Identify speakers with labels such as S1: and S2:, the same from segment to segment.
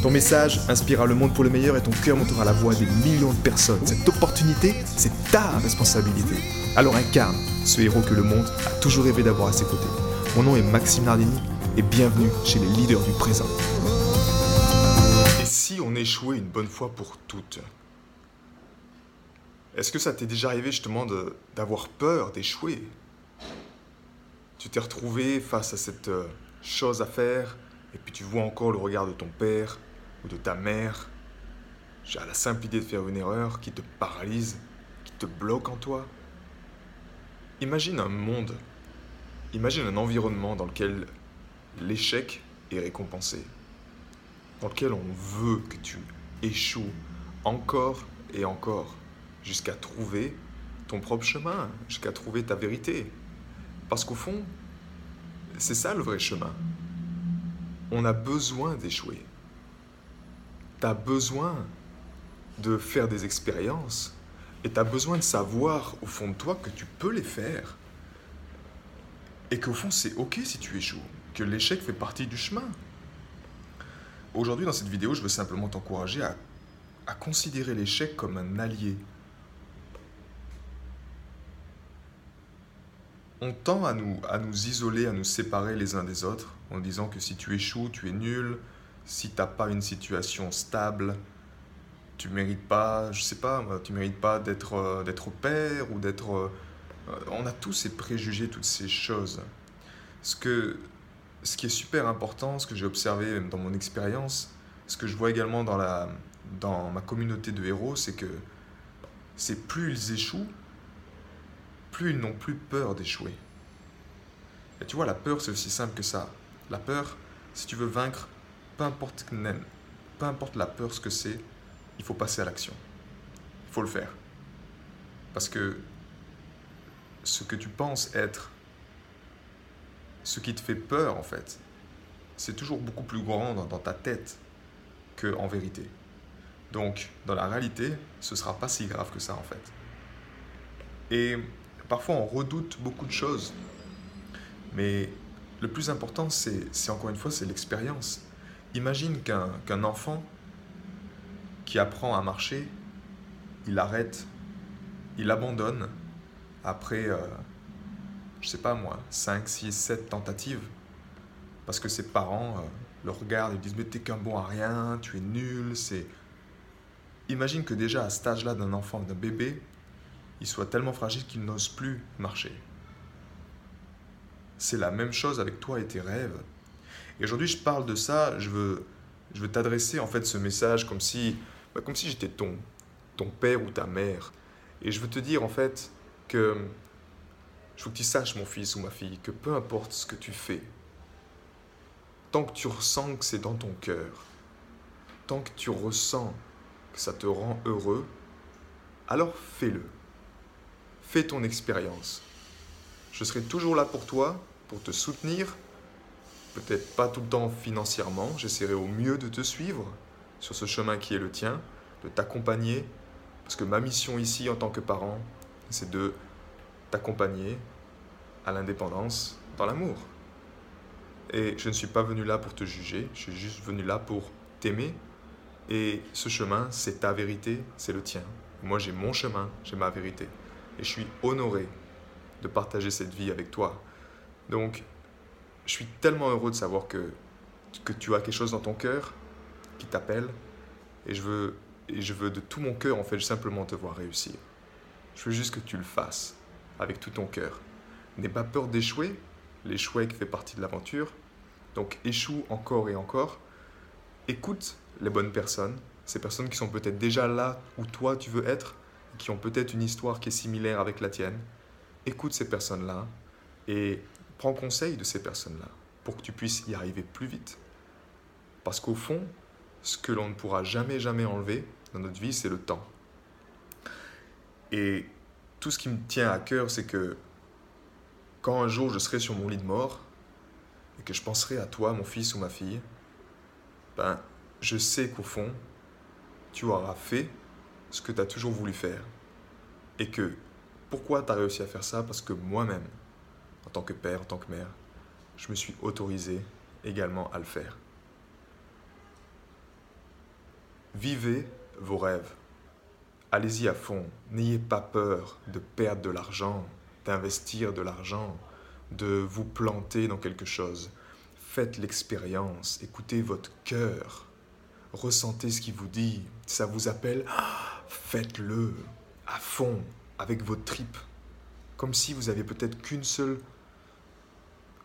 S1: Ton message inspirera le monde pour le meilleur et ton cœur montera la voix des millions de personnes. Cette opportunité, c'est ta responsabilité. Alors incarne ce héros que le monde a toujours rêvé d'avoir à ses côtés. Mon nom est Maxime Nardini et bienvenue chez les leaders du présent. Et si on échouait une bonne fois pour toutes? Est-ce que ça t'est déjà arrivé justement d'avoir peur d'échouer? Tu t'es retrouvé face à cette euh, chose à faire et puis tu vois encore le regard de ton père ou de ta mère. J'ai la simple idée de faire une erreur qui te paralyse, qui te bloque en toi. Imagine un monde, imagine un environnement dans lequel l'échec est récompensé, dans lequel on veut que tu échoues encore et encore, jusqu'à trouver ton propre chemin, jusqu'à trouver ta vérité. Parce qu'au fond, c'est ça le vrai chemin. On a besoin d'échouer tu as besoin de faire des expériences et tu as besoin de savoir au fond de toi que tu peux les faire et qu'au fond c'est ok si tu échoues, que l'échec fait partie du chemin. Aujourd'hui dans cette vidéo je veux simplement t'encourager à, à considérer l'échec comme un allié. On tend à nous, à nous isoler, à nous séparer les uns des autres en disant que si tu échoues, tu es nul, si tu n'as pas une situation stable, tu mérites pas, je sais pas, tu mérites pas d'être euh, d'être père ou d'être. Euh, on a tous ces préjugés, toutes ces choses. Ce, que, ce qui est super important, ce que j'ai observé dans mon expérience, ce que je vois également dans, la, dans ma communauté de héros, c'est que c'est plus ils échouent, plus ils n'ont plus peur d'échouer. Et tu vois, la peur, c'est aussi simple que ça. La peur, si tu veux vaincre peu importe, peu la peur, ce que c'est, il faut passer à l'action. Il faut le faire. Parce que ce que tu penses être, ce qui te fait peur en fait, c'est toujours beaucoup plus grand dans, ta tête que en vérité. Donc, dans la réalité, ce sera pas si grave que ça en fait. Et parfois, on redoute beaucoup de choses. Mais le plus important, c'est encore une fois, c'est l'expérience. Imagine qu'un enfant qui apprend à marcher, il arrête, il abandonne après, je euh, je sais pas moi, 5, 6, 7 tentatives, parce que ses parents euh, le regardent et disent Mais t'es qu'un bon à rien, tu es nul, c'est. Imagine que déjà à cet âge-là d'un enfant, d'un bébé, il soit tellement fragile qu'il n'ose plus marcher. C'est la même chose avec toi et tes rêves. Et aujourd'hui, je parle de ça, je veux, je veux t'adresser en fait ce message comme si, bah, comme si j'étais ton, ton père ou ta mère. Et je veux te dire en fait que je veux que tu saches, mon fils ou ma fille, que peu importe ce que tu fais, tant que tu ressens que c'est dans ton cœur, tant que tu ressens que ça te rend heureux, alors fais-le. Fais ton expérience. Je serai toujours là pour toi, pour te soutenir peut-être pas tout le temps financièrement, j'essaierai au mieux de te suivre sur ce chemin qui est le tien, de t'accompagner, parce que ma mission ici en tant que parent, c'est de t'accompagner à l'indépendance dans l'amour. Et je ne suis pas venu là pour te juger, je suis juste venu là pour t'aimer. Et ce chemin, c'est ta vérité, c'est le tien. Moi, j'ai mon chemin, j'ai ma vérité. Et je suis honoré de partager cette vie avec toi. Donc, je suis tellement heureux de savoir que, que tu as quelque chose dans ton cœur qui t'appelle et je veux et je veux de tout mon cœur en fait simplement te voir réussir. Je veux juste que tu le fasses avec tout ton cœur. N'aie pas peur d'échouer, l'échec fait partie de l'aventure. Donc échoue encore et encore. Écoute les bonnes personnes, ces personnes qui sont peut-être déjà là où toi tu veux être, qui ont peut-être une histoire qui est similaire avec la tienne. Écoute ces personnes-là et Prends conseil de ces personnes-là pour que tu puisses y arriver plus vite. Parce qu'au fond, ce que l'on ne pourra jamais, jamais enlever dans notre vie, c'est le temps. Et tout ce qui me tient à cœur, c'est que quand un jour je serai sur mon lit de mort et que je penserai à toi, mon fils ou ma fille, ben, je sais qu'au fond, tu auras fait ce que tu as toujours voulu faire. Et que pourquoi tu as réussi à faire ça? Parce que moi-même, en tant que père, en tant que mère, je me suis autorisé également à le faire. Vivez vos rêves. Allez-y à fond. N'ayez pas peur de perdre de l'argent, d'investir de l'argent, de vous planter dans quelque chose. Faites l'expérience, écoutez votre cœur, ressentez ce qu'il vous dit. Ça vous appelle, faites-le à fond, avec votre tripes. Comme si vous aviez peut-être qu'une seule,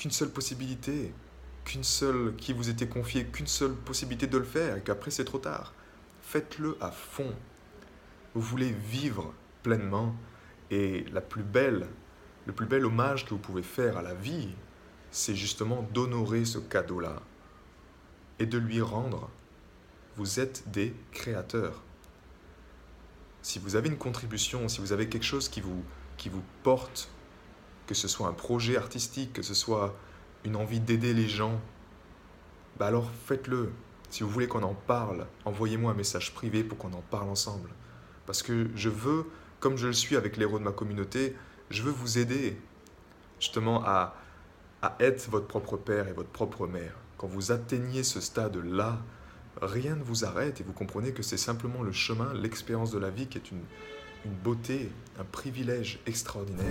S1: qu'une seule possibilité, qu'une seule, qui vous était confiée, qu'une seule possibilité de le faire, et qu'après c'est trop tard. Faites-le à fond. Vous voulez vivre pleinement, et la plus belle, le plus bel hommage que vous pouvez faire à la vie, c'est justement d'honorer ce cadeau-là et de lui rendre. Vous êtes des créateurs. Si vous avez une contribution, si vous avez quelque chose qui vous, qui vous porte, que ce soit un projet artistique, que ce soit une envie d'aider les gens, bah alors faites-le. Si vous voulez qu'on en parle, envoyez-moi un message privé pour qu'on en parle ensemble. Parce que je veux, comme je le suis avec les héros de ma communauté, je veux vous aider justement à, à être votre propre père et votre propre mère. Quand vous atteignez ce stade-là, rien ne vous arrête et vous comprenez que c'est simplement le chemin, l'expérience de la vie qui est une, une beauté, un privilège extraordinaire.